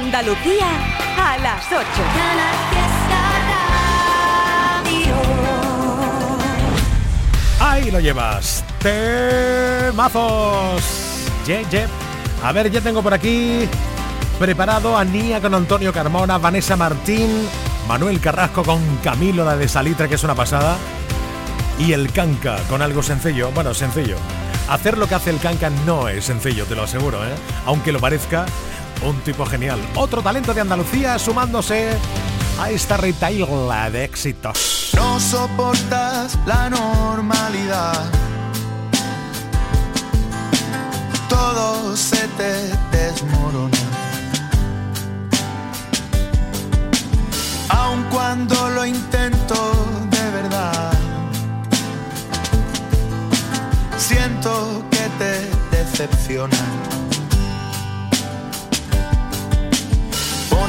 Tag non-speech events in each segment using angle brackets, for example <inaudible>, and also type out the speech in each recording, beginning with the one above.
Andalucía a las 8. Ahí lo llevas. Temazos. Ye. A ver, ya tengo por aquí preparado a Nia con Antonio Carmona, Vanessa Martín, Manuel Carrasco con Camilo, la de Salitre, que es una pasada. Y el Canca con algo sencillo. Bueno, sencillo. Hacer lo que hace el Canca no es sencillo, te lo aseguro, ¿eh? Aunque lo parezca, un tipo genial. Otro talento de Andalucía sumándose a esta retaila de éxitos. No soportas la normalidad. Todo se te desmorona. Aun cuando lo intento de verdad. Siento que te decepciona.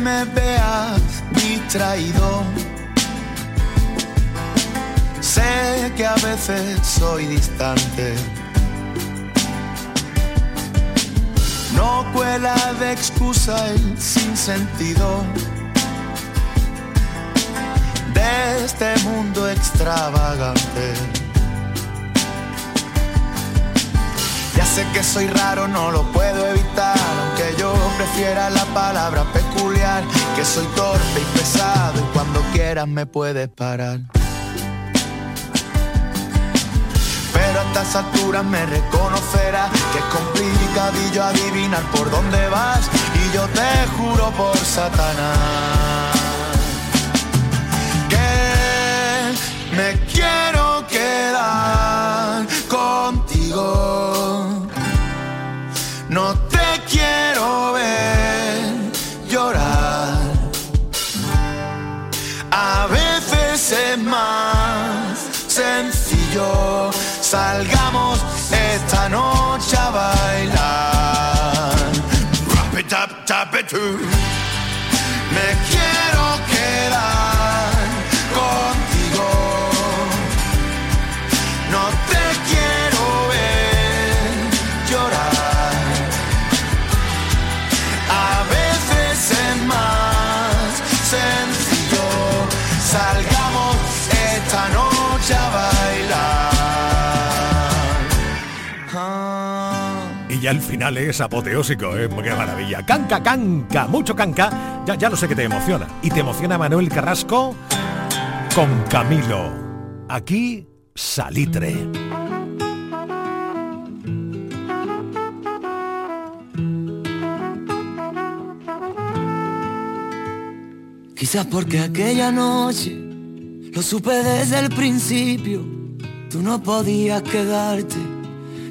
me veas distraído. Sé que a veces soy distante. No cuela de excusa el sentido de este mundo extravagante. Ya sé que soy raro, no lo puedo evitar, aunque yo prefiera la palabra peculiar, que soy torpe y pesado y cuando quieras me puedes parar. Estas alturas me reconocerás que es complicadillo adivinar por dónde vas y yo te juro por Satanás que me quiero quedar contigo. No Salgamos esta noche a bailar. Rap it up, tap it too. Me quiero quedar ya el final es apoteósico, ¿eh? Qué maravilla. Canca, canca, mucho canca. Ya, ya lo sé que te emociona. Y te emociona Manuel Carrasco con Camilo. Aquí, Salitre. Quizás porque aquella noche lo supe desde el principio. Tú no podías quedarte.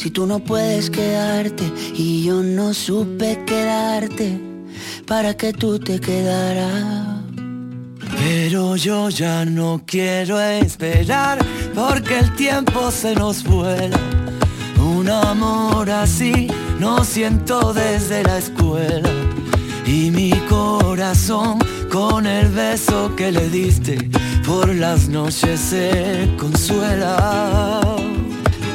Si tú no puedes quedarte y yo no supe quedarte para que tú te quedaras. Pero yo ya no quiero esperar porque el tiempo se nos vuela. Un amor así no siento desde la escuela y mi corazón beso que le diste por las noches se consuela.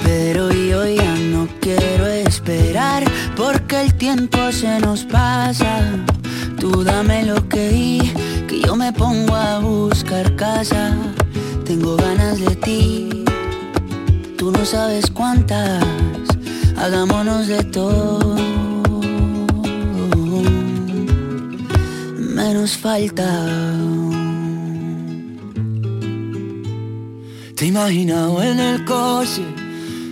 Pero yo ya quiero esperar porque el tiempo se nos pasa. Tú dame lo que di, que yo me pongo a buscar casa. Tengo ganas de ti, tú no sabes cuántas. Hagámonos de todo. Menos falta. Te imaginado en el coche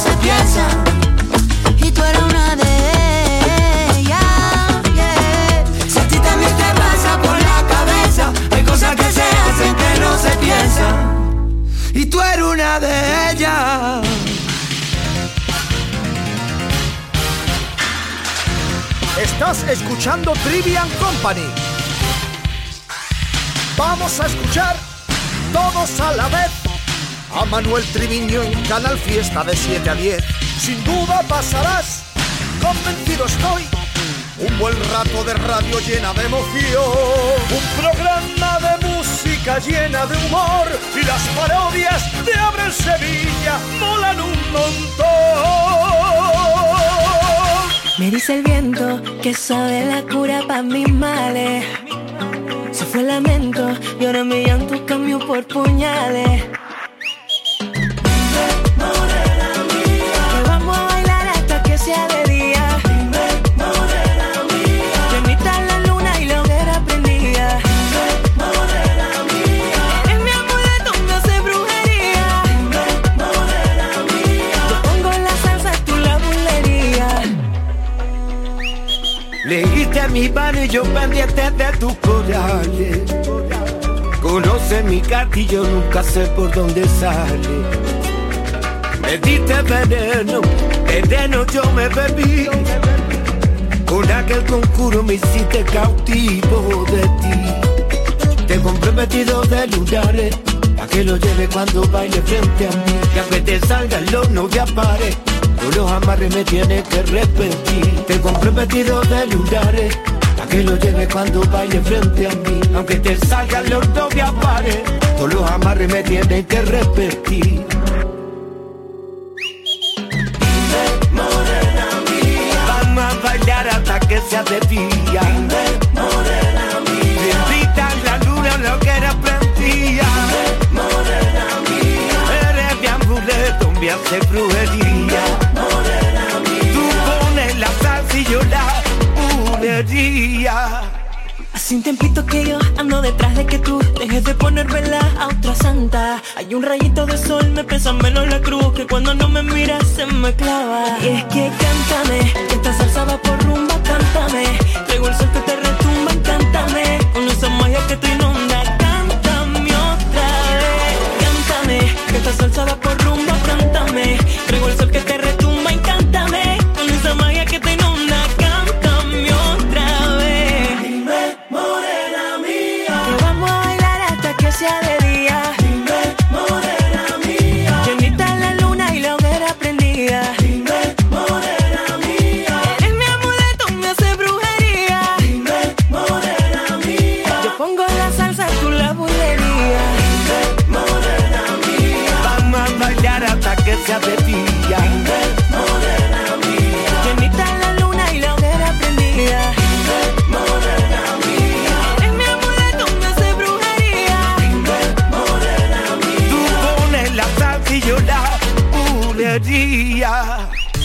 se piensan Y tú eres una de ellas. Si a ti también te pasa por la cabeza, hay cosas que se hacen que no se piensan. Y tú eres una de ellas. Estás escuchando Trivian Company. Vamos a escuchar todos a la vez a Manuel Triviño en Canal Fiesta de 7 a 10. Sin duda pasarás, convencido estoy. Un buen rato de radio llena de emoción. Un programa de música llena de humor. Y las parodias de Abre Sevilla molan un montón. Me dice el viento que sabe la cura para mis males. Se fue el lamento y ahora mi llanto cambió por puñales. Yo pendiente de tus corales. Conoce mi gatillo, nunca sé por dónde sale. Me diste veneno, veneno yo me bebí. Con aquel conjuro me hiciste cautivo de ti. Te compré vestido de lunares, pa' que lo lleve cuando baile frente a mí. Que aunque te salgan los no te pares, tú los amarres me tienes que repetir. Te compré vestido de lunares, que lo lleve cuando baile frente a mí. Aunque te salgan los no te pares, tú los amarres me tienes que repetir. Vamos a bailar hasta que sea de día. Bendita la luna, lo que era prendía. Eres mi amuleto, me hace brujería. Hace un tiempito que yo ando detrás de que tú dejes de poner vela a otra santa. Hay un rayito de sol, me pesa menos la cruz que cuando no me miras se me clava. Y es que cántame, que esta salsa por rumba, cántame. Traigo el sol que te retumba, cántame. Con esa magia que te inunda, cántame otra vez. Cántame, que esta salsa por rumba,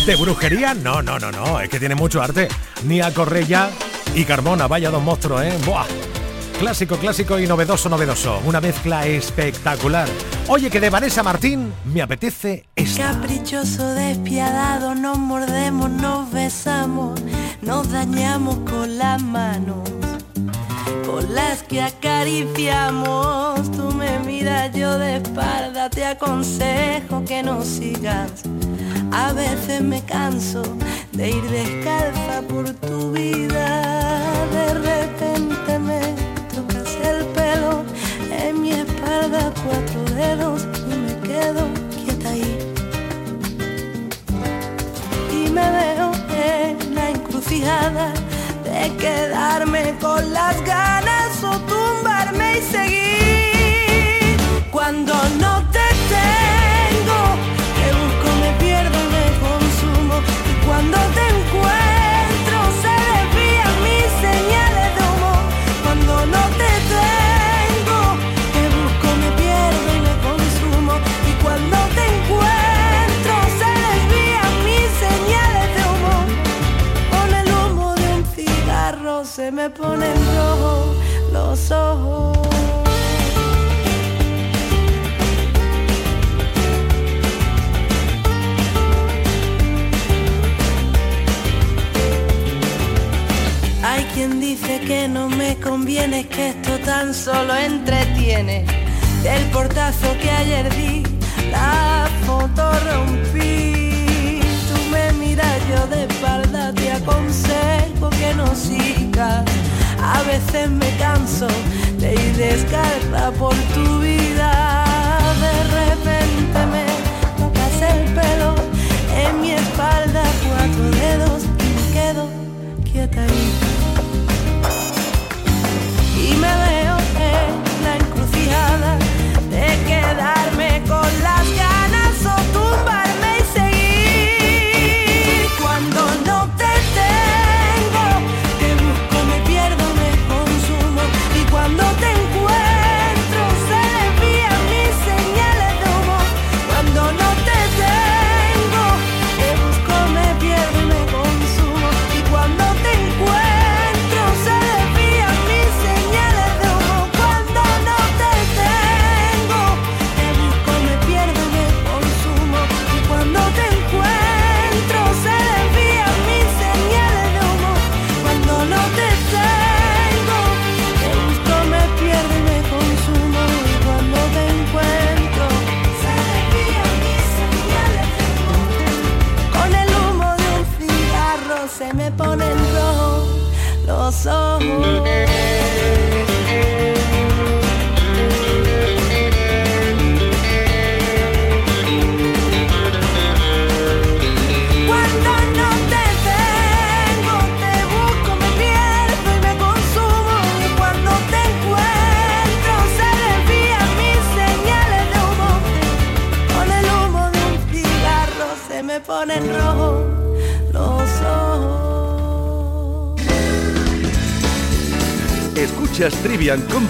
¿De brujería? No, no, no, no. Es que tiene mucho arte. Nia Correia y Carmona, vaya dos monstruos, ¿eh? ¡Buah! Clásico, clásico y novedoso, novedoso. Una mezcla espectacular. Oye, que de Vanessa Martín me apetece esta. Caprichoso, despiadado, nos mordemos, nos besamos, nos dañamos con las manos, con las que acariciamos. Tú me miras, yo de espalda, te aconsejo que no sigas. A veces me canso de ir descalza por tu vida. De repente me el pelo en mi espalda, cuatro dedos y me quedo quieta ahí. Y me veo en la encrucijada de quedarme con las ganas o tumbarme y seguir. Cuando no me ponen rojos los ojos. Hay quien dice que no me conviene, que esto tan solo entretiene. Del portazo que ayer di, la foto rompí. De espalda te aconsejo que no sigas. A veces me canso de ir descalza por tu vida.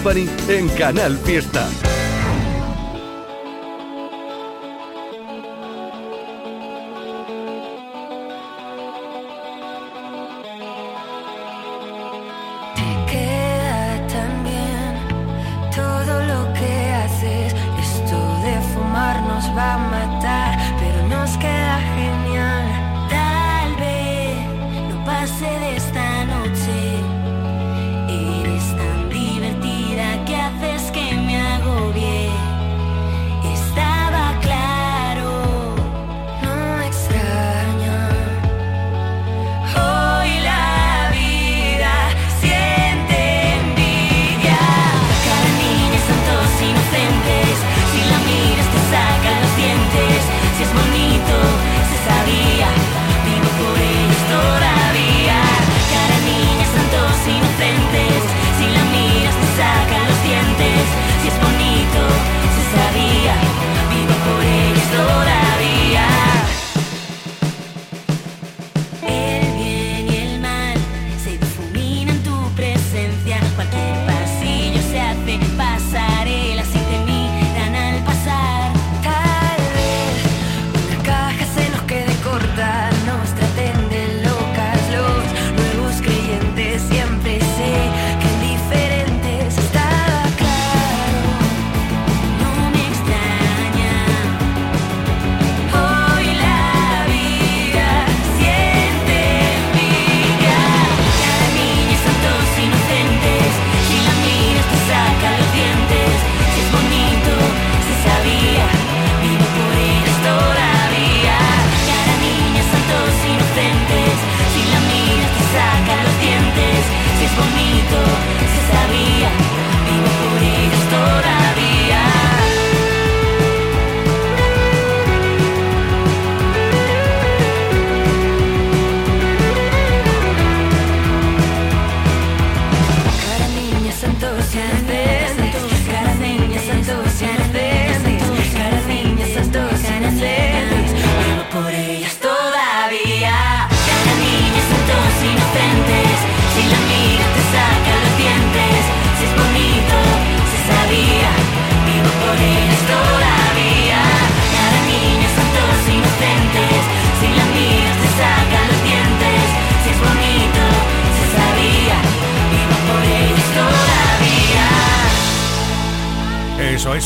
En Canal Fiesta.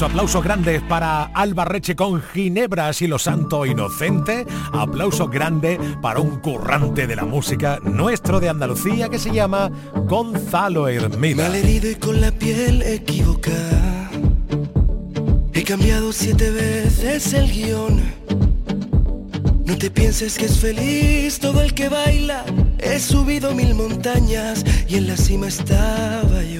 Eso, aplausos grandes para Alba Reche con Ginebras y lo Santo Inocente. Aplausos grandes para un currante de la música nuestro de Andalucía que se llama Gonzalo Hermida. Mal herido y con la piel equivocada. He cambiado siete veces el guion. No te pienses que es feliz todo el que baila. He subido mil montañas y en la cima estaba yo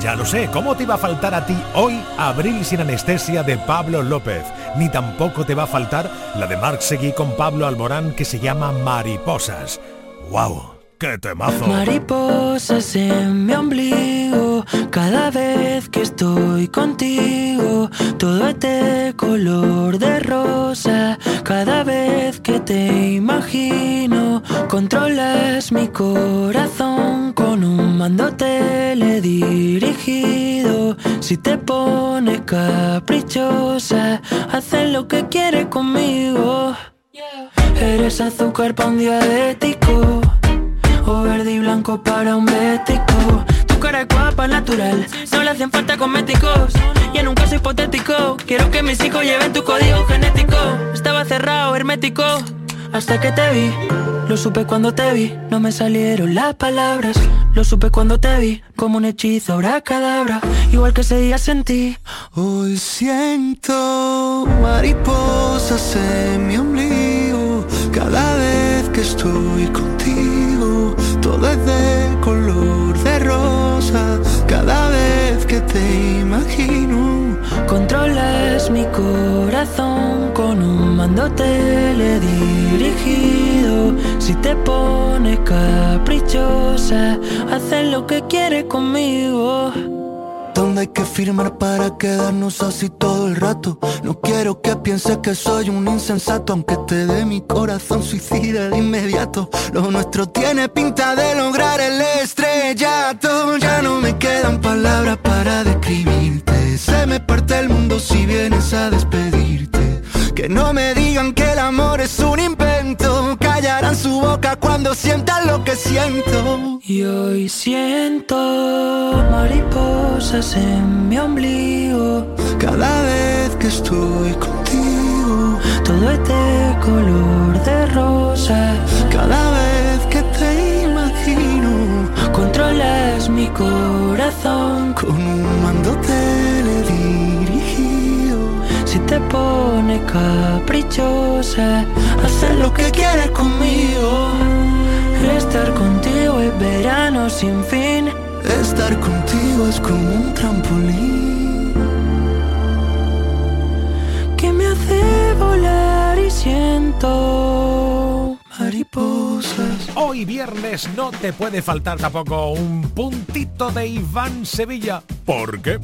Ya, lo sé. ¿Cómo te iba a faltar a ti hoy Abril sin anestesia de Pablo López? Ni tampoco te va a faltar la de Marc Seguí con Pablo Alborán que se llama Mariposas. ¡Wow! ¡Qué temazo! Mariposas en mi ombligo, cada vez que estoy contigo, todo es de color de rosa, cada vez que te imagino, controlas mi corazón con un mando teledirigido, si te pones caprichosa, haces lo que quieres conmigo. Eres azúcar para un diabético o verde y blanco para un bético. Cara guapa, natural, no le hacen falta cosméticos. Y en un caso hipotético, quiero que mis hijos lleven tu código genético. Estaba cerrado, hermético, hasta que te vi. Lo supe cuando te vi, no me salieron las palabras. Lo supe cuando te vi, como un hechizo, cadabra. Igual que ese día sentí. Hoy siento mariposas en mi ombligo cada vez que estoy contigo. Todo es de color de rosa cada vez que te imagino. Controlas mi corazón con un mando teledirigido. Si te pones caprichosa, haces lo que quieres conmigo. ¿Dónde hay que firmar para quedarnos así todo el rato? No quiero que pienses que soy un insensato, aunque te dé mi corazón suicida de inmediato. Lo nuestro tiene pinta de lograr el estrellato. Ya no palabras para describirte. Se me parte el mundo si vienes a despedirte. Que no me digan que el amor es un invento. Callarán su boca cuando sientan lo que siento. Y hoy siento mariposas en mi ombligo. Cada vez que estoy contigo, Todo es de color de rosa. cada vez Controlas mi corazón. con un mando teledirigido. Si te pones caprichosa, hacer lo que quieres conmigo. Estar contigo es verano sin fin. Estar contigo es como un trampolín. que me hace volar y siento. Hoy viernes no te puede faltar tampoco un puntito de Iván Sevilla. ¿Por qué?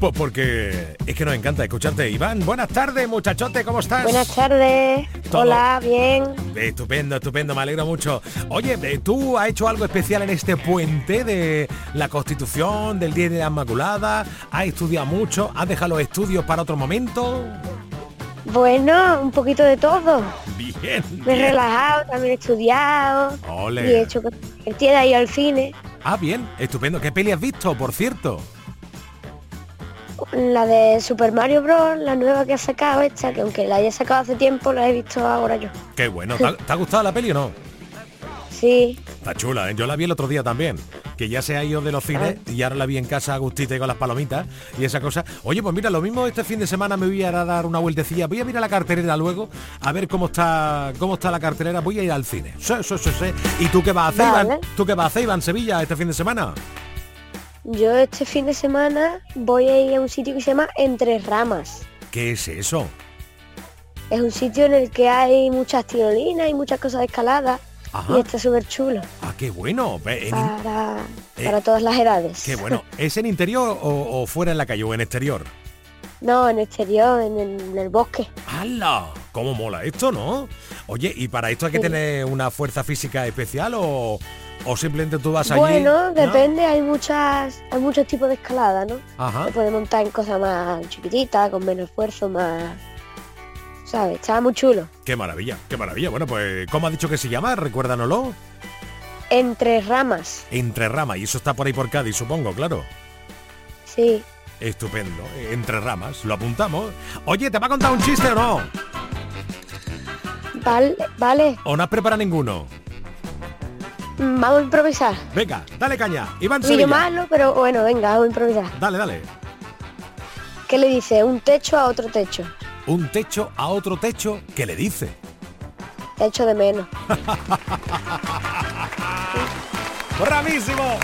Pues porque es que nos encanta escucharte. Iván, buenas tardes, muchachote, ¿cómo estás? Buenas tardes. Todo. Hola, bien. Estupendo, estupendo, me alegro mucho. Oye, ¿tú has hecho algo especial en este puente de la Constitución, del Día de la Inmaculada? ¿Has estudiado mucho? ¿Has dejado los estudios para otro momento? Bueno, un poquito de todo. Bien. Me he bien. relajado, también he estudiado. Ole. Y he hecho divertidas, he ido al cine. Ah, bien, estupendo. ¿Qué peli has visto, por cierto? La de Super Mario Bros, la nueva que ha sacado esta, que aunque la haya sacado hace tiempo, la he visto ahora yo. Qué bueno. <laughs> ¿Te ha, te ha gustado la peli o no? Sí, Está chula, ¿eh? Yo la vi el otro día también. Que ya se ha ido de los cines y ahora la vi en casa a gustita y con las palomitas y esa cosa. Oye, pues mira, lo mismo este fin de semana me voy a dar una vueltecilla. Voy a mirar la cartelera luego, a ver cómo está cómo está la cartelera. Voy a ir al cine. Sí, sí, sí, sí. ¿Y tú qué vas a hacer, Vale. Iván? ¿Tú qué vas a hacer, Iván, Sevilla, este fin de semana? yo este fin de semana voy a ir a un sitio que se llama Entre Ramas. ¿Qué es eso? Es un sitio en el que hay muchas tirolinas y muchas cosas de escalada. Ajá. Y está súper chulo Ah, qué bueno. En para, Eh, para todas las edades. Qué bueno. <laughs> ¿Es en interior o, o fuera en la calle o en exterior? No, en exterior, en el, en el bosque. ¡Hala! ¿Cómo mola esto, no? Oye, ¿y para esto hay que Sí. tener una fuerza física especial o, o simplemente tú vas allí? Bueno, ¿no? depende, hay muchas, hay muchos tipos de escalada, ¿no? Ajá. Se puede montar en cosas más chiquititas, con menos esfuerzo, más. ¿Sabes? Está muy chulo. Qué maravilla, qué maravilla. Bueno, pues, ¿cómo ha dicho que se llama? Recuérdanoslo. Entre ramas. Entre ramas. Y eso está por ahí por Cádiz, supongo, claro. Sí. Estupendo. Entre ramas. Lo apuntamos. Oye, ¿te va a contar un chiste o no? Vale, vale. ¿O no has preparado ninguno? Mm, Vamos a improvisar. Venga, dale caña. Iván Sevilla. malo, pero bueno, venga, vamos a improvisar. Dale, dale. ¿Qué le dice? Un techo a otro techo. Un techo a otro techo. ¿Qué le dice? Te echo de menos. <laughs> ¡Bravísimo!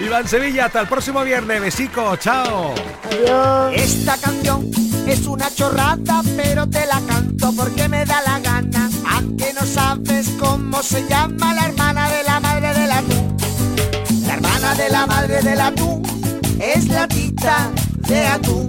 Iván Sevilla, hasta el próximo viernes. Besico, chao. Adiós. Esta canción es una chorrada, pero te la canto porque me da la gana. Aunque no sabes cómo se llama la hermana de la madre del atún. La hermana de la madre del atún es la tita de atún.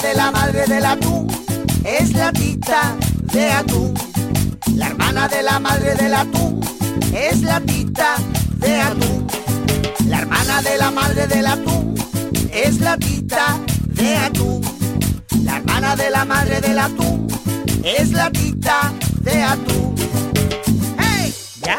de la madre del atún es la tita de atún. La hermana de la madre del atún es la tita de atún. La hermana de la madre del atún es la tita de atún. La hermana de la madre del atún es la tita de atún. ¡Hey! ¿Ya?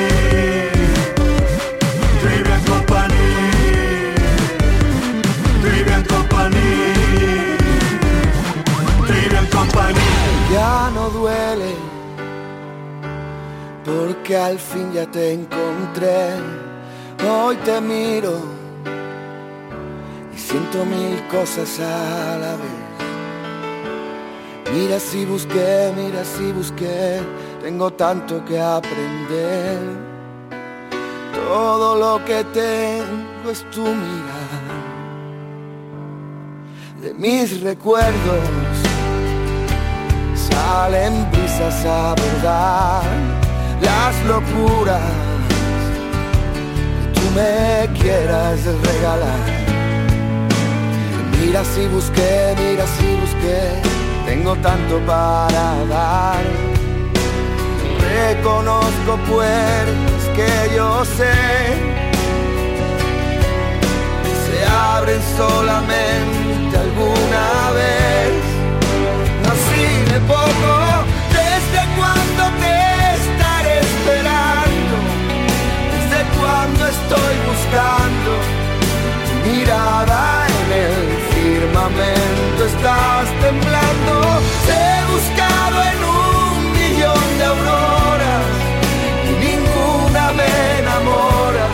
Trivian Company. Trivian Company. Ya no duele, porque al fin ya te encontré. Hoy te miro y siento mil cosas a la vez. Mira si busqué, mira si busqué, tengo tanto que aprender. Todo lo que tengo es tu mirar. De mis recuerdos salen brisas a verdad las locuras que tú me quieras regalar. Mira si busqué, mira si busqué, tengo tanto para dar. Reconozco pues que yo sé se abren solamente alguna vez. Así de poco, desde cuando te estaré esperando, desde cuando estoy buscando mirada en el firmamento, estás temblando. Te he buscado en un millón de auroras y ninguna me enamora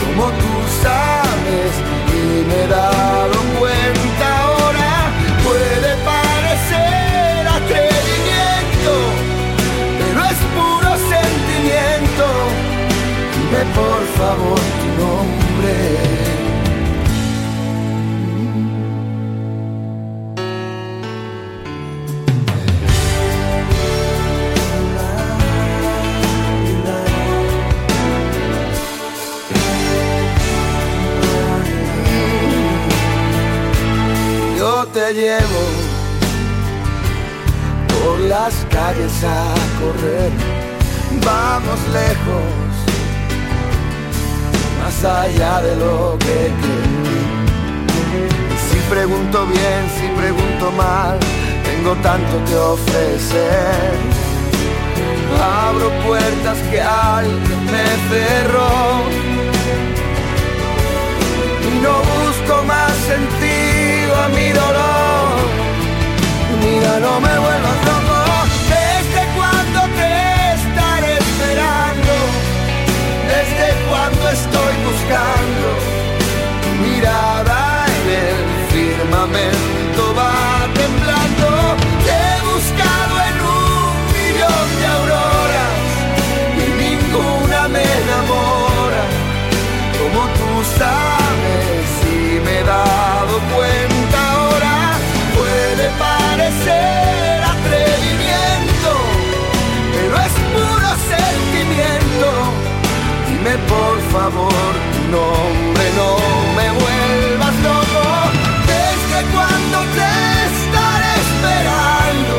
como tú sabes y me he por favor tu nombre yo te llevo por las calles a correr. Vamos lejos, allá de lo que creí. Si pregunto bien, si pregunto mal, tengo tanto que ofrecer. Abro puertas que alguien me cerró y no busco más sentido favor, no hombre, no me vuelvas loco. Desde cuando te estaré esperando,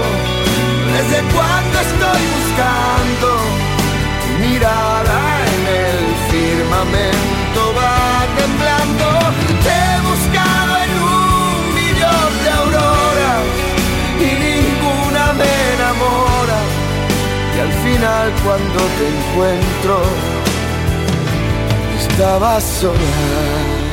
desde cuando estoy buscando tu mirada en el firmamento va temblando. Te he buscado en un millón de auroras y ninguna me enamora. Y al final cuando te encuentro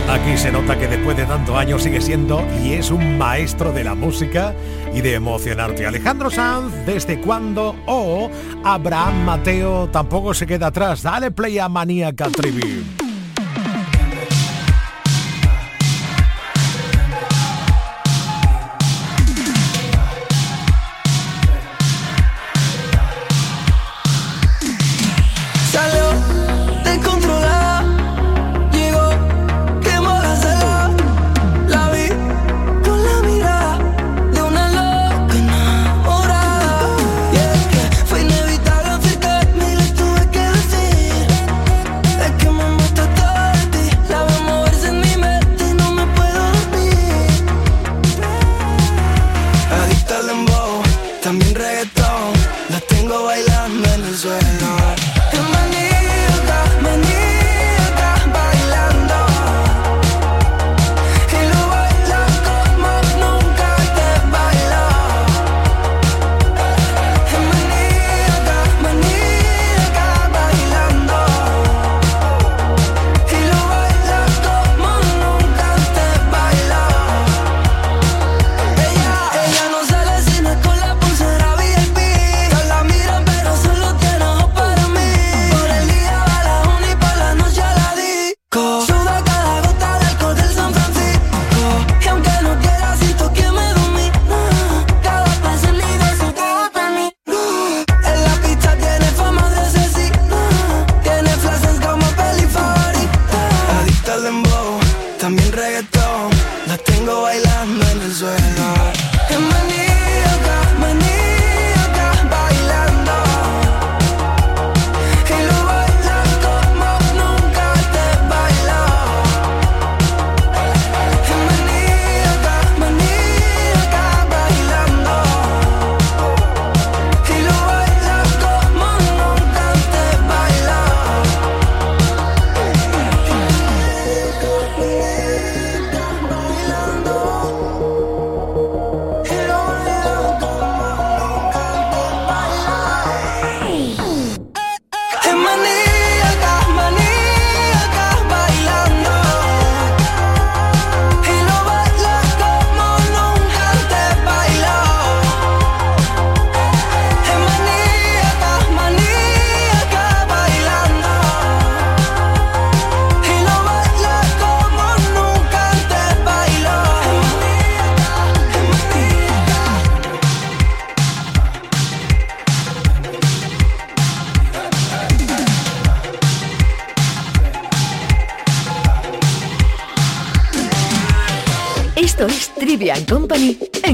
Aquí se nota que después de tanto años sigue siendo y es un maestro de la música y de emocionarte. Alejandro Sanz, ¿desde cuándo? O oh, Abraham Mateo tampoco se queda atrás. Dale play a Maníaca Tribu.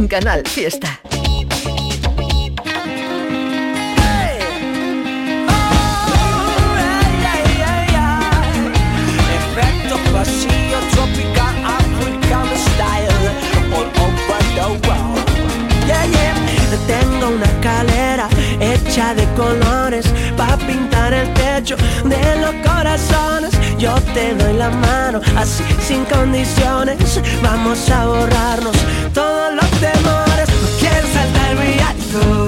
Canal Fiesta. Tengo una calera hecha de colores para pintar el techo de los corazones yo te doy la mano, así sin condiciones, vamos a borrarnos todos los temores, no quiero saltar el reality.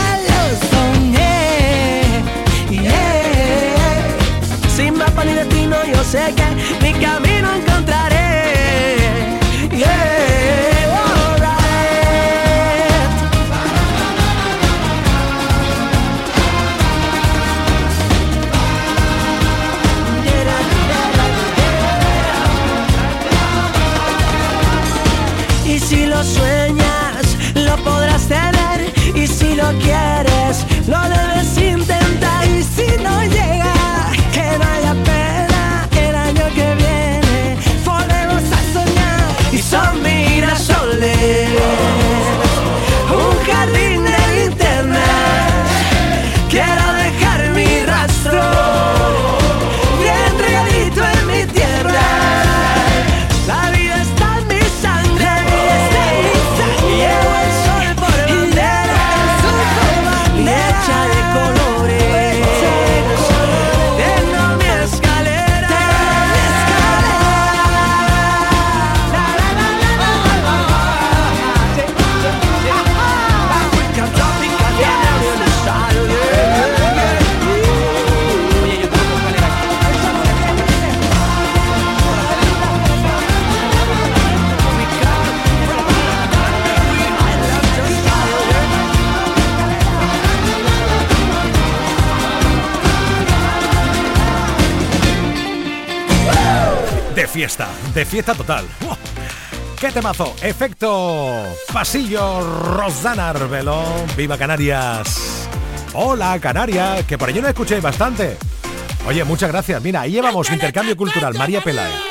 Mapa ni destino, yo sé que mi camino encontraré. Yeah. si lo sueñas, lo podrás tener. Y si lo quieres, de fiesta total. ¡Wow! ¡Qué temazo! Efecto Pasillo Rosana Arbelo. ¡Viva Canarias! Hola Canarias, que por allí nos escuchéis bastante. Oye, muchas gracias. Mira, ahí llevamos intercambio cultural. María Peláez.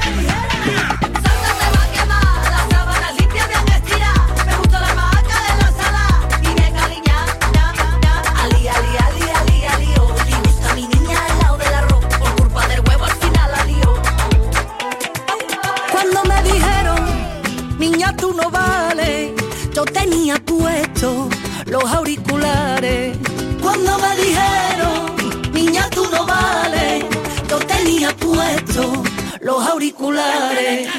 los auriculares. Cuando me dijeron, niña, tú no vales, yo tenía puesto los auriculares.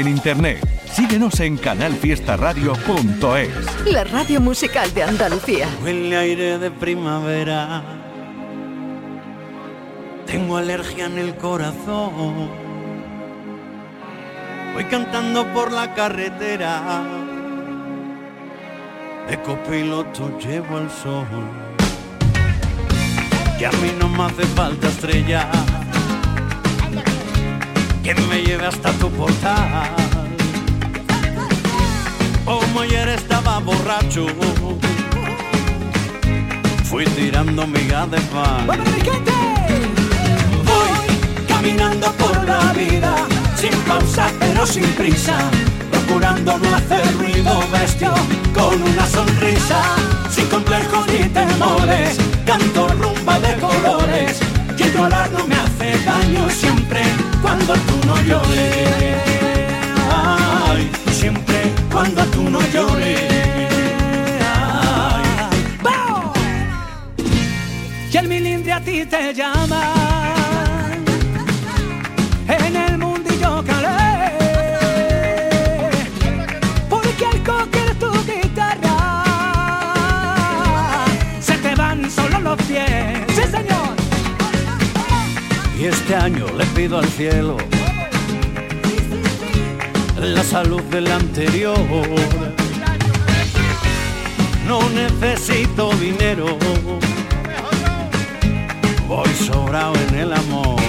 En internet. Síguenos en canalfiestaradio.es. La radio musical de Andalucía. Huele aire de primavera. Tengo alergia en el corazón. Voy cantando por la carretera. De copiloto llevo al sol. Que a mí no me hace falta estrella. Que me lleve hasta tu portal. Como ayer estaba borracho. Fui tirando miga de pan. Voy caminando por la vida, sin pausa pero sin prisa, procurando no hacer ruido bestia, con una sonrisa, sin complejos ni temores, canto rumba de colores, que llorar al cielo la salud del anterior. No necesito dinero, voy sobrado en el amor.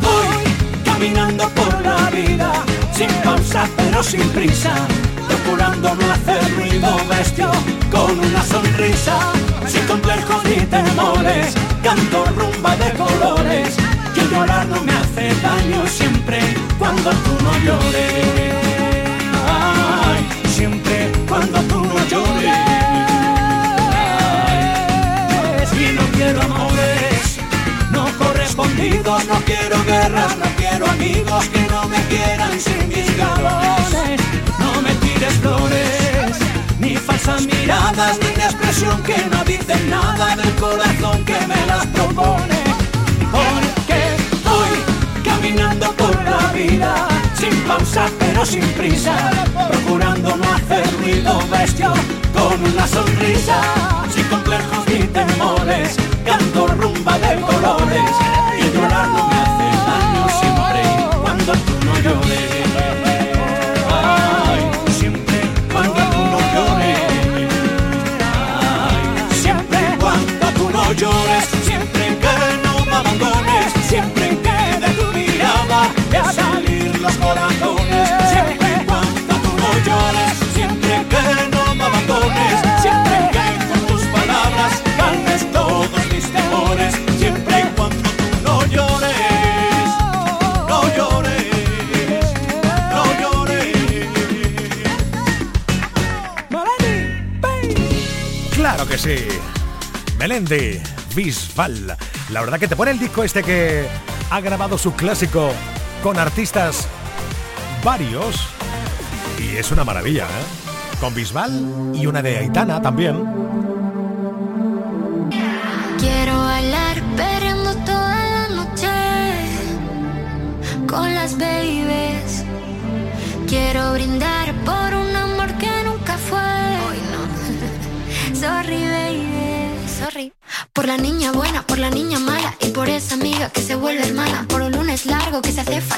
Voy caminando por la vida, sin pausa pero sin prisa, procurando no hacer ruido bestia, con una sonrisa, sin complejos ni temores, canto rumba de colores, llorar no me hace daño siempre cuando tú no llores. Ay, siempre cuando tú no llores. Ay, y no quiero amores no correspondidos, no quiero guerras, no quiero amigos que no me quieran sin mis galones. No me tires flores, ni falsas miradas, ni expresión que no dicen nada del corazón que me las propone. Caminando por la vida, sin pausa pero sin prisa, procurando no hacer ruido bestia, con una sonrisa, sin complejos ni temores, canto rumba de colores, Sí. Melendi, Bisbal. La verdad que te pone el disco este que ha grabado su clásico con artistas varios. Y es una maravilla, ¿eh? Con Bisbal y una de Aitana también. La niña buena, por la niña mala y por esa amiga que se vuelve hermana. Por un lunes largo que se hace fatal,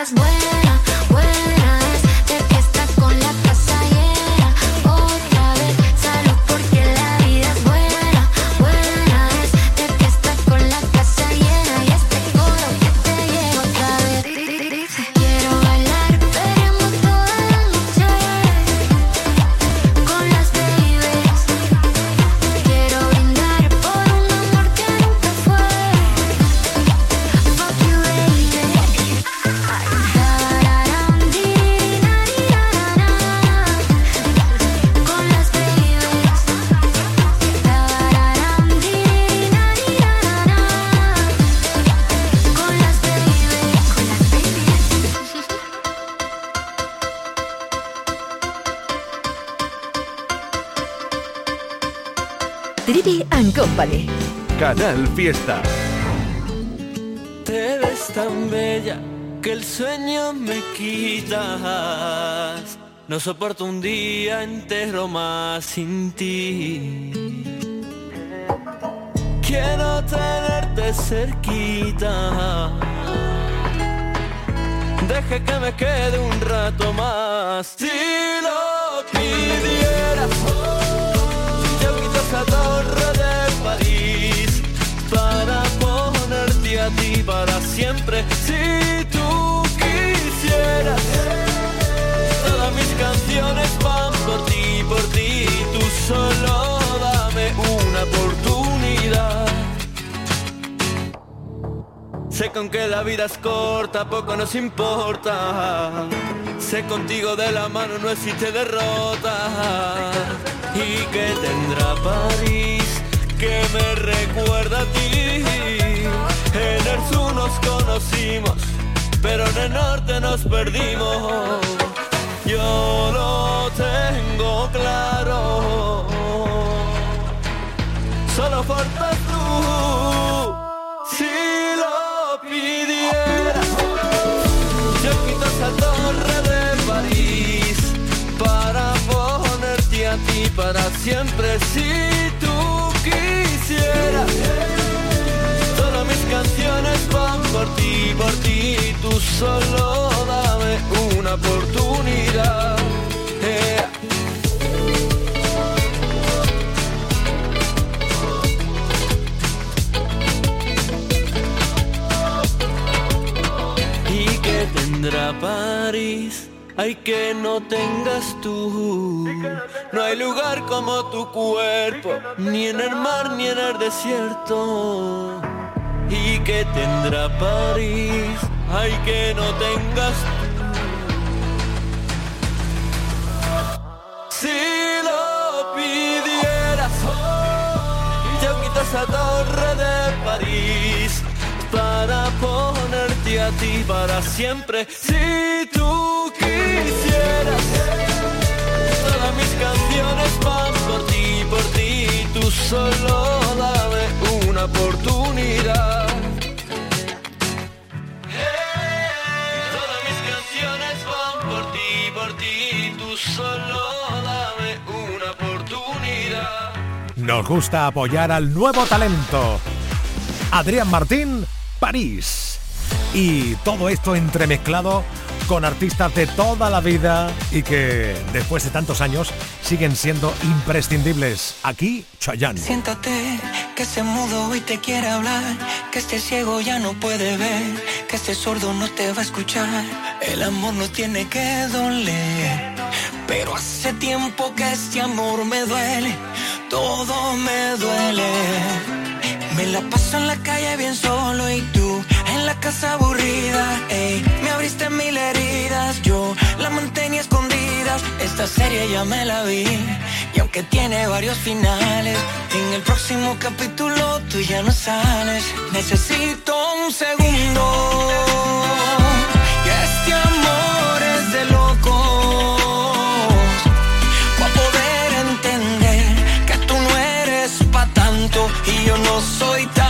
la vida Canal Fiesta. Te ves tan bella que el sueño me quitas. No soporto un día entero más sin ti. Quiero tenerte cerquita. Deje que me quede un rato más. Si lo pidieras, yo a ti para siempre. Si tú quisieras, todas mis canciones van por ti, por ti. Tú solo dame una oportunidad. Sé con que la vida es corta, poco nos importa. Sé contigo de la mano no existe derrota. Y que tendrá París que me recuerda a ti. En el sur nos conocimos, pero en el norte nos perdimos. Yo lo tengo claro. Solo faltas tú. Si lo pidieras, yo quito esa torre de París para ponerte a ti para siempre. Si tú quisieras, por ti, por ti. Tú solo dame una oportunidad. ¿Y que tendrá París? Ay, que no tengas tú. No hay lugar como tu cuerpo, ni en el mar ni en el desierto. ¿Y que tendrá París? Ay, que no tengas. Si lo pidieras, yo quito esa torre de París para ponerte a ti para siempre. Si tú quisieras, todas mis canciones van por ti. Tú solo dame una oportunidad. Todas mis canciones van por ti, por ti. Tú solo dame una oportunidad. Nos gusta apoyar al nuevo talento. Adrián Martín, París. Y todo esto entremezclado con artistas de toda la vida y que después de tantos años siguen siendo imprescindibles. Aquí, Chayanne. Siéntate, que este mudo hoy te quiere hablar, que este ciego ya no puede ver, que este sordo no te va a escuchar. El amor no tiene que doler, pero hace tiempo que este amor me duele, todo me duele. Me la paso en la calle bien solo y tú la casa aburrida, ey. Me abriste mil heridas, yo la mantenía escondidas. Esta serie ya me la vi y aunque tiene varios finales, en el próximo capítulo tú ya no sales. Necesito un segundo. Y este amor es de locos. Pa' poder entender que tú no eres pa' tanto y yo no soy tampoco.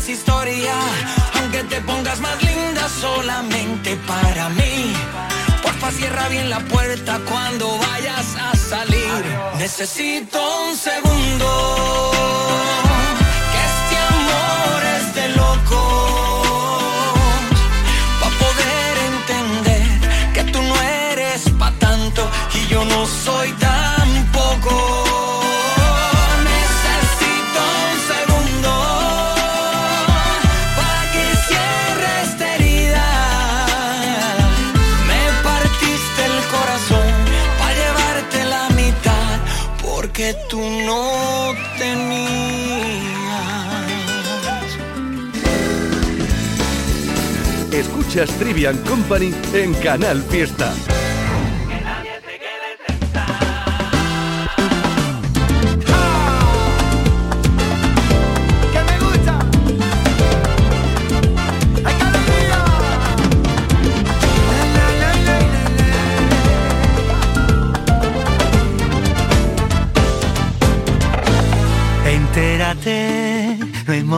historia. Aunque te pongas más linda solamente para mí. Porfa, cierra bien la puerta cuando vayas a salir. Necesito un segundo. Que este amor es de locos. Pa' poder entender que tú no eres pa' tanto y yo no soy tampoco. Escuchas Trivian Company en Canal Fiesta.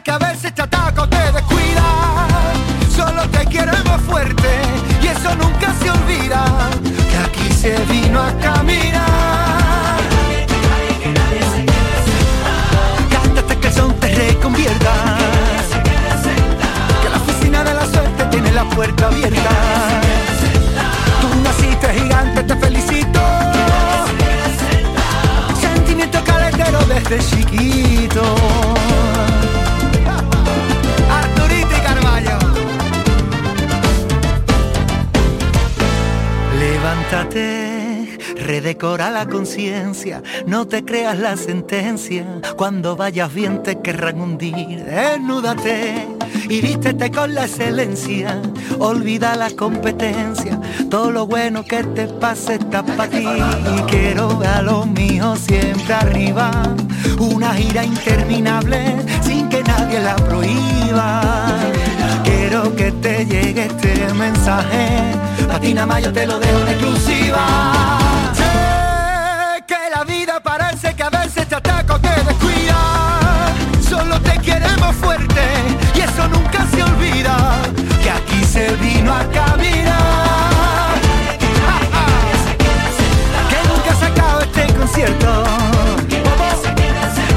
Que a veces te ataca o te descuida. Solo te queremos fuerte y eso nunca se olvida. Que aquí se vino a caminar. Cántate que el son te reconvierta. Que la oficina de la suerte tiene la puerta abierta. Tú naciste gigante, te felicito. Sentimiento caletero desde chiquito. Redecora la conciencia, no te creas la sentencia. Cuando vayas bien te querrán hundir. Desnúdate y vístete con la excelencia. Olvida la competencia, todo lo bueno que te pase está para ti. Y quiero ver a los míos siempre arriba, una gira interminable sin que nadie la prohíba. Quiero que te llegue este mensaje, a yo te lo dejo en exclusiva. Sé que la vida parece que a veces te ataca o te descuida. Solo te queremos fuerte y eso nunca se olvida. Que aquí se vino a caminar. Que nunca se acaba este concierto.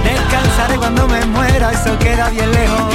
Descansaré cuando me muera, eso queda bien lejos.